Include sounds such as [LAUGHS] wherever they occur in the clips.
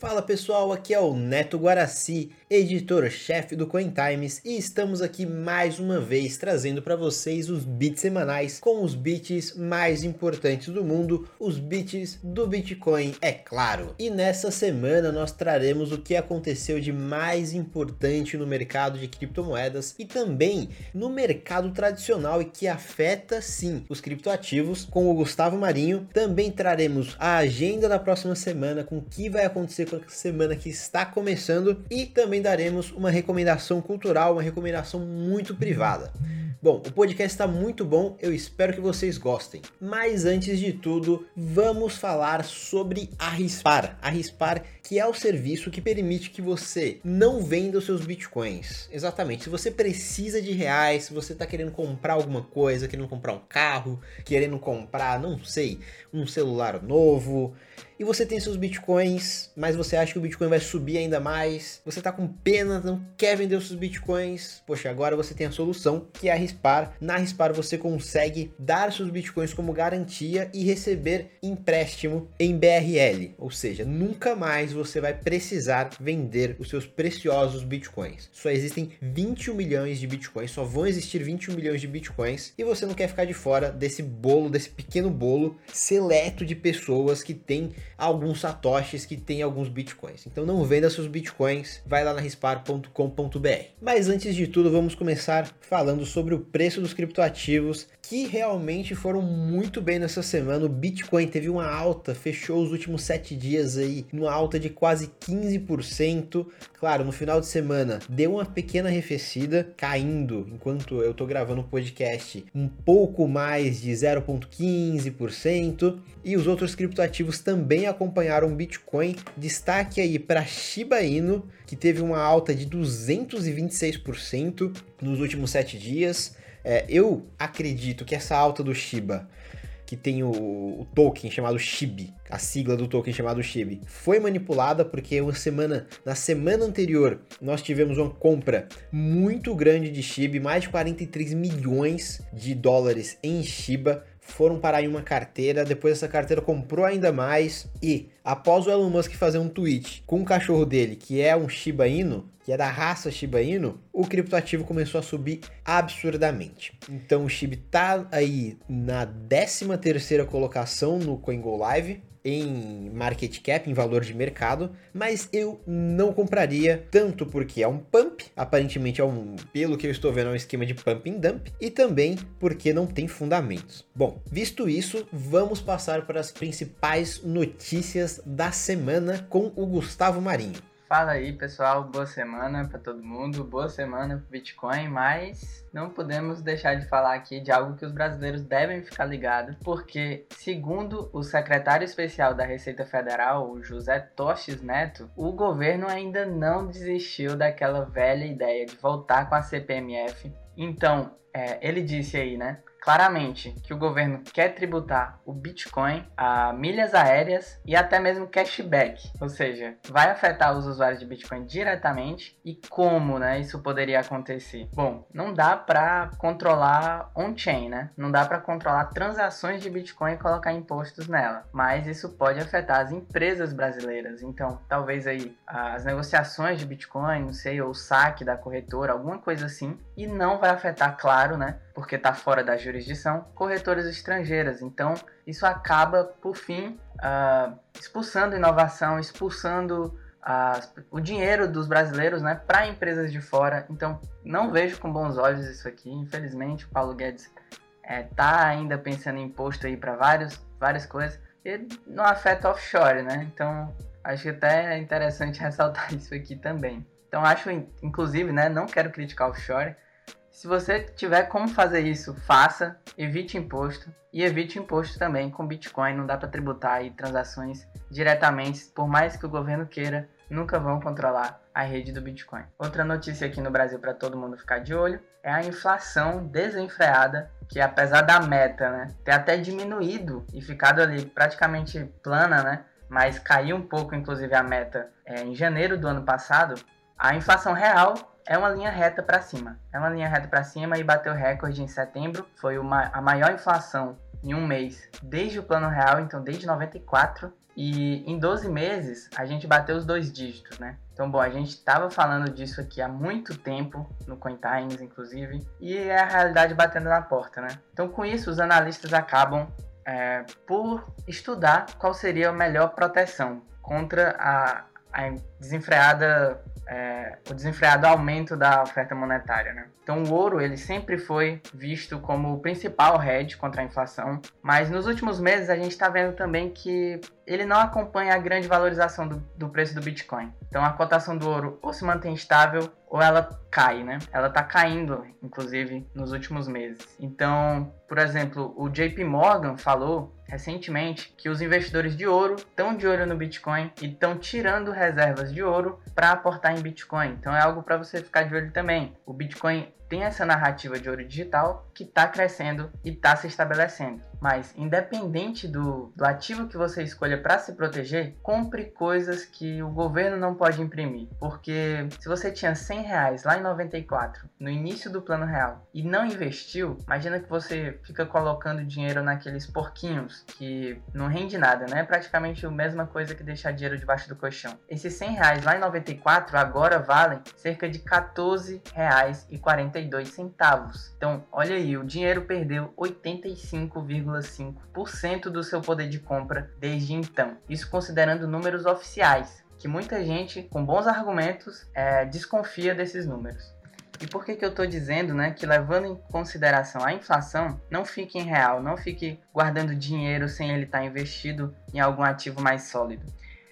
Fala pessoal, aqui é o Neto Guaraci, editor-chefe do Coin Times, e estamos aqui mais uma vez trazendo para vocês os bits semanais com os bits mais importantes do mundo, os bits do Bitcoin, é claro. E nessa semana nós traremos o que aconteceu de mais importante no mercado de criptomoedas e também no mercado tradicional e que afeta sim os criptoativos com o Gustavo Marinho. Também traremos a agenda da próxima semana com o que vai acontecer semana que está começando e também daremos uma recomendação cultural, uma recomendação muito privada. Bom, o podcast está muito bom, eu espero que vocês gostem. Mas antes de tudo, vamos falar sobre a Rispar. A Rispar, que é o serviço que permite que você não venda os seus bitcoins. Exatamente. Se você precisa de reais, se você está querendo comprar alguma coisa, querendo comprar um carro, querendo comprar, não sei, um celular novo, e você tem seus bitcoins, mas você acha que o bitcoin vai subir ainda mais, você tá com pena, não quer vender os seus bitcoins, poxa, agora você tem a solução que é a Rispar. Na Rispar você consegue dar seus bitcoins como garantia e receber empréstimo em BRL, ou seja, nunca mais você vai precisar vender os seus preciosos bitcoins. Só existem 21 milhões de bitcoins, só vão existir 21 milhões de bitcoins e você não quer ficar de fora desse bolo, desse pequeno bolo seleto de pessoas que têm alguns satoshis que tem alguns bitcoins. Então não venda seus bitcoins, vai lá na rispar.com.br. Mas antes de tudo, vamos começar falando sobre o preço dos criptoativos que realmente foram muito bem nessa semana. O Bitcoin teve uma alta, fechou os últimos sete dias aí numa alta de quase 15%. Claro, no final de semana deu uma pequena arrefecida, caindo enquanto eu tô gravando o podcast um pouco mais de 0,15%. E os outros criptoativos também acompanharam o Bitcoin. Destaque aí para Shiba Inu, que teve uma alta de 226% nos últimos sete dias. É, eu acredito que essa alta do Shiba, que tem o, o, token chamado SHIB, a sigla do token chamado SHIB, foi manipulada porque uma semana, na semana anterior nós tivemos uma compra muito grande de SHIB, mais de 43 milhões de dólares em Shiba foram parar em uma carteira, depois essa carteira comprou ainda mais e após o Elon Musk fazer um tweet com o cachorro dele, que é um Shiba Inu, que é da raça Shiba Inu, o criptoativo começou a subir absurdamente. Então o SHIB tá aí na 13 terceira colocação no CoinGo Live, em market cap, em valor de mercado, mas eu não compraria tanto porque é um pump, aparentemente é um, pelo que eu estou vendo, é um esquema de pump and dump, e também porque não tem fundamentos. Bom, visto isso, vamos passar para as principais notícias da semana com o Gustavo Marinho. Fala aí, pessoal. Boa semana para todo mundo. Boa semana para Bitcoin, mas não podemos deixar de falar aqui de algo que os brasileiros devem ficar ligados, porque, segundo o secretário especial da Receita Federal, o José Toches Neto, o governo ainda não desistiu daquela velha ideia de voltar com a CPMF. Então, é, ele disse aí, né? Claramente que o governo quer tributar o Bitcoin a milhas aéreas e até mesmo cashback, ou seja, vai afetar os usuários de Bitcoin diretamente e como, né, isso poderia acontecer? Bom, não dá para controlar on-chain, né? Não dá para controlar transações de Bitcoin e colocar impostos nela, mas isso pode afetar as empresas brasileiras. Então, talvez aí as negociações de Bitcoin, não sei, ou o saque da corretora, alguma coisa assim, e não vai afetar, claro, né? porque está fora da jurisdição, corretoras estrangeiras. Então, isso acaba, por fim, uh, expulsando inovação, expulsando uh, o dinheiro dos brasileiros né, para empresas de fora. Então, não vejo com bons olhos isso aqui. Infelizmente, o Paulo Guedes está é, ainda pensando em imposto aí para várias coisas. E não afeta offshore, né? Então, acho que até é interessante [LAUGHS] ressaltar isso aqui também. Então, acho, inclusive, né, não quero criticar offshore, se você tiver como fazer isso, faça, evite imposto e evite imposto também com Bitcoin. Não dá para tributar aí transações diretamente, por mais que o governo queira, nunca vão controlar a rede do Bitcoin. Outra notícia aqui no Brasil para todo mundo ficar de olho é a inflação desenfreada, que apesar da meta, né, ter até diminuído e ficado ali praticamente plana, né, mas caiu um pouco, inclusive a meta é, em janeiro do ano passado, a inflação real é uma linha reta para cima. É uma linha reta para cima e bateu recorde em setembro. Foi uma, a maior inflação em um mês desde o Plano Real, então desde 94. E em 12 meses a gente bateu os dois dígitos, né? Então, bom, a gente estava falando disso aqui há muito tempo, no CoinTimes, inclusive, e é a realidade batendo na porta, né? Então, com isso, os analistas acabam é, por estudar qual seria a melhor proteção contra a, a desenfreada é, o desenfreado aumento da oferta monetária. Né? Então o ouro ele sempre foi visto como o principal hedge contra a inflação, mas nos últimos meses a gente está vendo também que ele não acompanha a grande valorização do, do, preço do Bitcoin. Então a cotação do ouro ou se mantém estável ou ela cai, né? Ela está caindo, inclusive, nos últimos meses. Então, por exemplo, o JP Morgan falou recentemente que os investidores de ouro estão de olho no Bitcoin e estão tirando reservas de ouro para aportar em Bitcoin. Então é algo para você ficar de olho também. O Bitcoin tem essa narrativa de ouro digital que está crescendo e está se estabelecendo. Mas, independente do, do ativo que você escolha para se proteger, compre coisas que o governo não pode imprimir. Porque se você tinha 100 reais lá em 94, no início do plano real, e não investiu, imagina que você fica colocando dinheiro naqueles porquinhos que não rende nada, né? É praticamente a mesma coisa que deixar dinheiro debaixo do colchão. Esses 100 reais lá em 94 agora valem cerca de 14 reais e 42 centavos. Então, olha aí, o dinheiro perdeu 85, 1,5% do seu poder de compra desde então. Isso considerando números oficiais, que muita gente, com bons argumentos, é, desconfia desses números. E por que, que eu estou dizendo né, que levando em consideração a inflação, não fique em real, não fique guardando dinheiro sem ele estar tá investido em algum ativo mais sólido.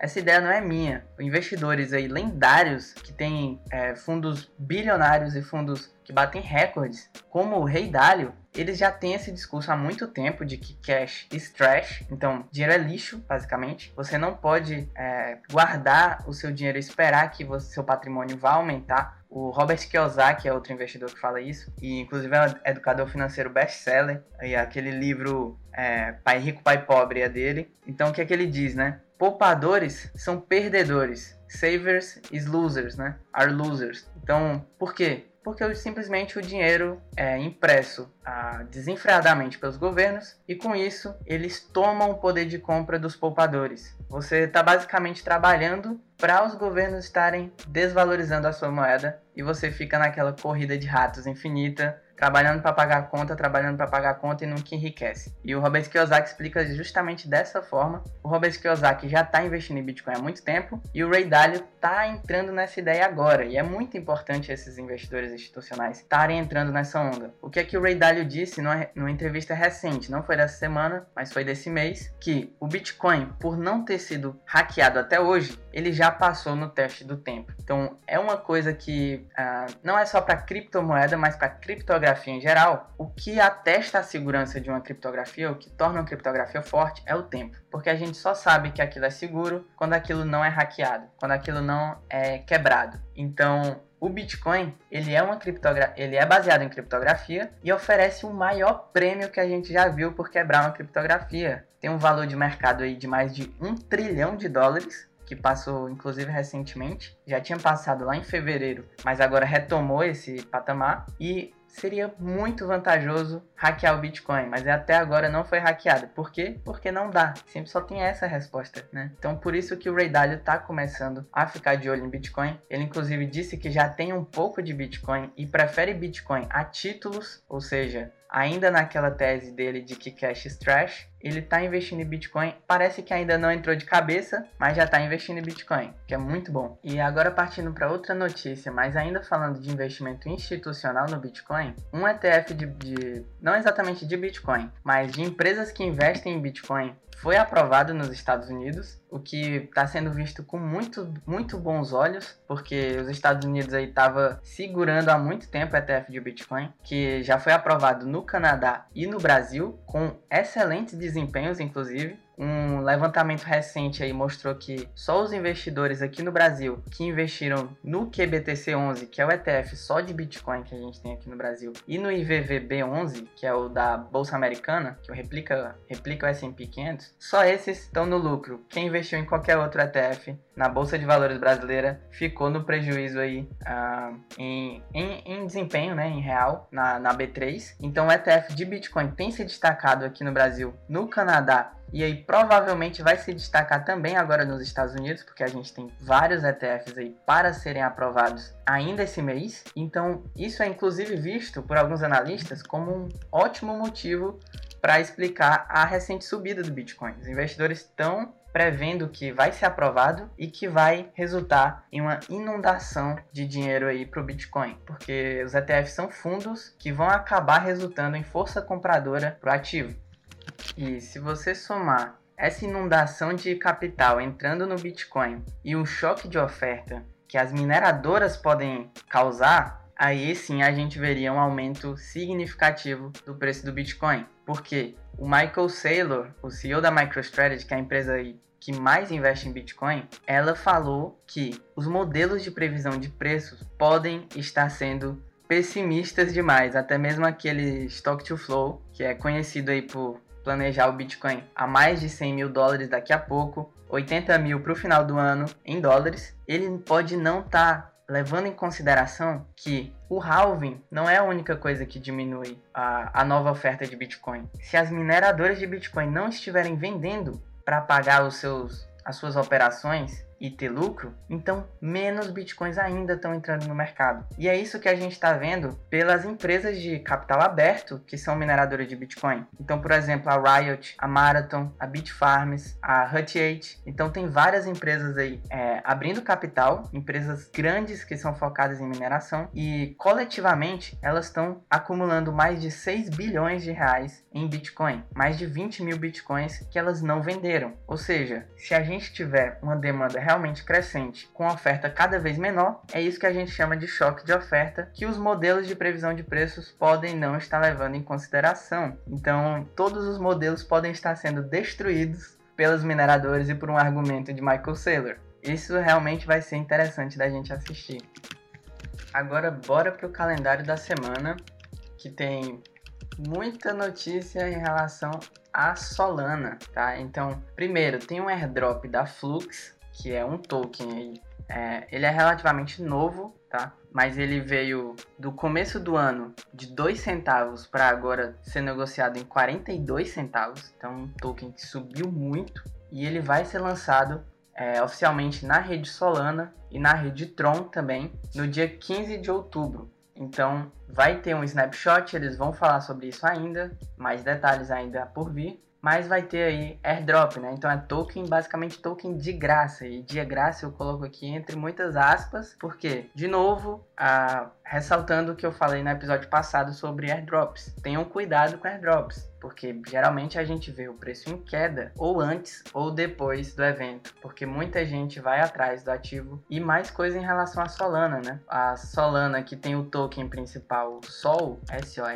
Essa ideia não é minha. Investidores aí lendários que têm é, fundos bilionários e fundos que batem recordes, como o Rei Dalio, eles já têm esse discurso há muito tempo de que cash is trash, então dinheiro é lixo, basicamente. Você não pode é, guardar o seu dinheiro e esperar que você, seu patrimônio vá aumentar. O Robert Kiyosaki é outro investidor que fala isso, e inclusive é educador financeiro best-seller, e aquele livro é, Pai Rico, Pai Pobre é dele. Então o que é que ele diz, né? Poupadores são perdedores, savers is losers, né? Are losers. Então, por quê? porque simplesmente o dinheiro é impresso ah, desenfreadamente pelos governos e com isso eles tomam o poder de compra dos poupadores. Você está basicamente trabalhando para os governos estarem desvalorizando a sua moeda e você fica naquela corrida de ratos infinita trabalhando para pagar a conta, trabalhando para pagar a conta e nunca enriquece. E o Robert Kiyosaki explica justamente dessa forma. O Robert Kiyosaki já está investindo em Bitcoin há muito tempo e o Ray Dalio está entrando nessa ideia agora. E é muito importante esses investidores institucionais estarem entrando nessa onda. O que é que o Ray Dalio disse numa, numa entrevista recente, não foi dessa semana, mas foi desse mês, que o Bitcoin, por não ter sido hackeado até hoje, ele já passou no teste do tempo. Então é uma coisa que uh, não é só para criptomoeda, mas para criptografia em geral, o que atesta a segurança de uma criptografia, o que torna uma criptografia forte, é o tempo. Porque a gente só sabe que aquilo é seguro quando aquilo não é hackeado, quando aquilo não é quebrado. Então, o Bitcoin, ele é uma criptogra ele é baseado em criptografia e oferece o maior prêmio que a gente já viu por quebrar uma criptografia. Tem um valor de mercado aí de mais de um trilhão de dólares, que passou inclusive recentemente, já tinha passado lá em fevereiro, mas agora retomou esse patamar e seria muito vantajoso hackear o Bitcoin, mas até agora não foi hackeado. Por quê? Porque não dá. Sempre só tem essa resposta, né? Então por isso que o Ray Dalio está começando a ficar de olho em Bitcoin. Ele inclusive disse que já tem um pouco de Bitcoin e prefere Bitcoin a títulos, ou seja, ainda naquela tese dele de que cash is trash, ele está investindo em Bitcoin. Parece que ainda não entrou de cabeça, mas já está investindo em Bitcoin, que é muito bom. E agora partindo para outra notícia, mas ainda falando de investimento institucional no Bitcoin, um ETF de, de não exatamente de Bitcoin, mas de empresas que investem em Bitcoin foi aprovado nos Estados Unidos, o que está sendo visto com muito, muito bons olhos, porque os Estados Unidos aí estava segurando há muito tempo o ETF de Bitcoin, que já foi aprovado no Canadá e no Brasil, com excelentes desempenhos, inclusive. Um levantamento recente aí mostrou que só os investidores aqui no Brasil que investiram no QBTC11, que é o ETF só de Bitcoin que a gente tem aqui no Brasil, e no IVVB11, que é o da Bolsa Americana, que replica, replica o S&P 500, só esses estão no lucro. Quem investiu em qualquer outro ETF na Bolsa de Valores brasileira ficou no prejuízo aí uh, em, em, em, desempenho, né, em real, na, na B3. Então o ETF de Bitcoin tem se destacado aqui no Brasil, no Canadá e aí provavelmente vai se destacar também agora nos Estados Unidos, porque a gente tem vários ETFs aí para serem aprovados ainda esse mês. Então, isso é inclusive visto por alguns analistas como um ótimo motivo para explicar a recente subida do Bitcoin. Os investidores estão prevendo que vai ser aprovado e que vai resultar em uma inundação de dinheiro aí para o Bitcoin, porque os ETFs são fundos que vão acabar resultando em força compradora para o ativo. E se você somar essa inundação de capital entrando no Bitcoin e o choque de oferta que as mineradoras podem causar, aí sim a gente veria um aumento significativo do preço do Bitcoin. Porque o Michael Saylor, o CEO da MicroStrategy, que é a empresa que mais investe em Bitcoin, ela falou que os modelos de previsão de preços podem estar sendo pessimistas demais, até mesmo aquele Stock to Flow, que é conhecido aí por planejar o Bitcoin a mais de 100 mil dólares daqui a pouco, 80 mil para o final do ano em dólares, ele pode não estar tá levando em consideração que o halving não é a única coisa que diminui a, a nova oferta de Bitcoin. Se as mineradoras de Bitcoin não estiverem vendendo para pagar os seus, as suas operações, e ter lucro, então menos bitcoins ainda estão entrando no mercado. E é isso que a gente está vendo pelas empresas de capital aberto que são mineradoras de bitcoin. Então, por exemplo, a Riot, a Marathon, a Bitfarms, a Hut 8. Então, tem várias empresas aí é, abrindo capital, empresas grandes que são focadas em mineração e coletivamente elas estão acumulando mais de 6 bilhões de reais em Bitcoin, mais de 20 mil Bitcoins que elas não venderam. Ou seja, se a gente tiver uma demanda realmente crescente, com oferta cada vez menor, é isso que a gente chama de choque de oferta, que os modelos de previsão de preços podem não estar levando em consideração. Então, todos os modelos podem estar sendo destruídos pelos mineradores e por um argumento de Michael Saylor. Isso realmente vai ser interessante da gente assistir. Agora, bora para o calendário da semana, que tem muita notícia em relação a Solana, tá? Então, primeiro, tem um airdrop da Flux, que é um token. É, ele é relativamente novo, tá? Mas ele veio do começo do ano de 2 centavos para agora ser negociado em 42 centavos. Então, um token que subiu muito e ele vai ser lançado é, oficialmente na rede Solana e na rede Tron também no dia 15 de outubro. Então, vai ter um snapshot, eles vão falar sobre isso ainda, mais detalhes ainda por vir mas vai ter aí airdrop, né? Então é token, basicamente token de graça. E de graça eu coloco aqui entre muitas aspas, porque, de novo, a, ressaltando o que eu falei no episódio passado sobre airdrops. Tenham cuidado com airdrops porque geralmente a gente vê o preço em queda ou antes ou depois do evento, porque muita gente vai atrás do ativo e mais coisa em relação à Solana, né? A Solana que tem o token principal Sol, SOL,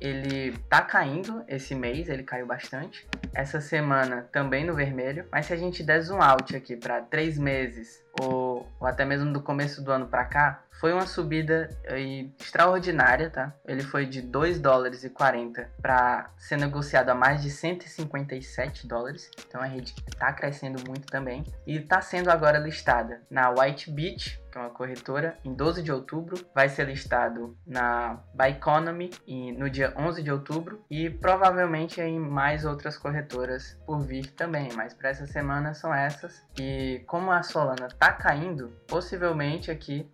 ele tá caindo esse mês, ele caiu bastante. Essa semana também no vermelho, mas se a gente der zoom out aqui para três meses ou, ou até mesmo do começo do ano para cá, foi uma subida aí, extraordinária, tá? Ele foi de 2 dólares e 40 para ser negociado a mais de 157 dólares. Então a rede está crescendo muito também e está sendo agora listada na White Beach que é uma corretora, em 12 de outubro. Vai ser listado na Bioeconomy e no dia 11 de outubro e provavelmente em mais outras corretoras por vir também, mas para essa semana são essas. E como a Solana está caindo, possivelmente aqui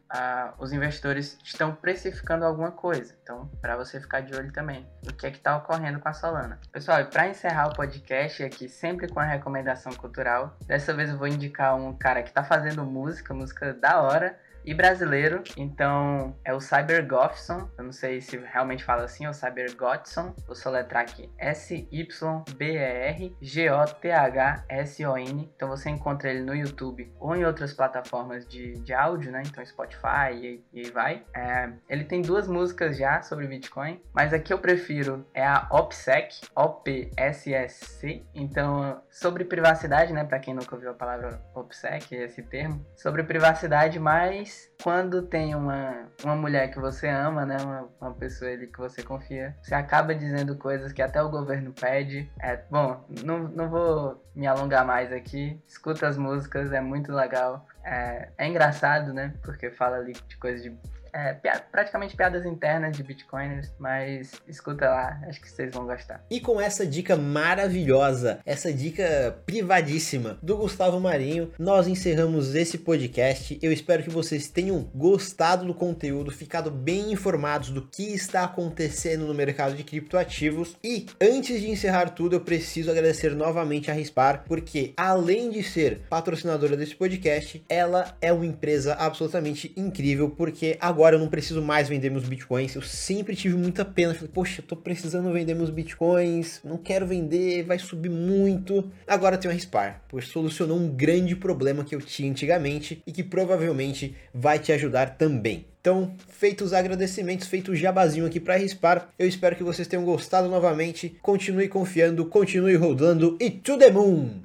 os investidores estão precificando alguma coisa. Então, para você ficar de olho também o que é que está ocorrendo com a Solana. Pessoal, para encerrar o podcast aqui sempre com a recomendação cultural, dessa vez eu vou indicar um cara que está fazendo música, música da hora e brasileiro, então é o Cyber Gothson. Eu não sei se realmente fala assim, é o Cyber Gothson. Vou soletrar aqui: S-Y-B-R-G-O-T-H-S-O-N. Então você encontra ele no YouTube ou em outras plataformas de, de áudio, né? Então Spotify e, e vai. É, ele tem duas músicas já sobre Bitcoin, mas a que eu prefiro é a OPSEC, O-P-S-S-C. Então, sobre privacidade, né? Para quem nunca ouviu a palavra OPSEC, esse termo, sobre privacidade, quando tem uma, uma mulher que você ama, né? Uma, uma pessoa ali que você confia, você acaba dizendo coisas que até o governo pede. É, bom, não, não vou me alongar mais aqui. Escuta as músicas, é muito legal. É, é engraçado, né? Porque fala ali de coisas de é, praticamente piadas internas de bitcoiners, mas escuta lá, acho que vocês vão gostar. E com essa dica maravilhosa, essa dica privadíssima do Gustavo Marinho, nós encerramos esse podcast. Eu espero que vocês tenham gostado do conteúdo, ficado bem informados do que está acontecendo no mercado de criptoativos. E antes de encerrar tudo, eu preciso agradecer novamente a Rispar, porque além de ser patrocinadora desse podcast, ela é uma empresa absolutamente incrível, porque agora eu não preciso mais vender meus bitcoins. Eu sempre tive muita pena. Falei, poxa, eu tô precisando vender meus bitcoins, não quero vender, vai subir muito. Agora eu tenho a Rispar, pois solucionou um grande problema que eu tinha antigamente e que provavelmente vai te ajudar também. Então, feitos os agradecimentos, feito o jabazinho aqui para Rispar, eu espero que vocês tenham gostado novamente. Continue confiando, continue rodando e to the moon!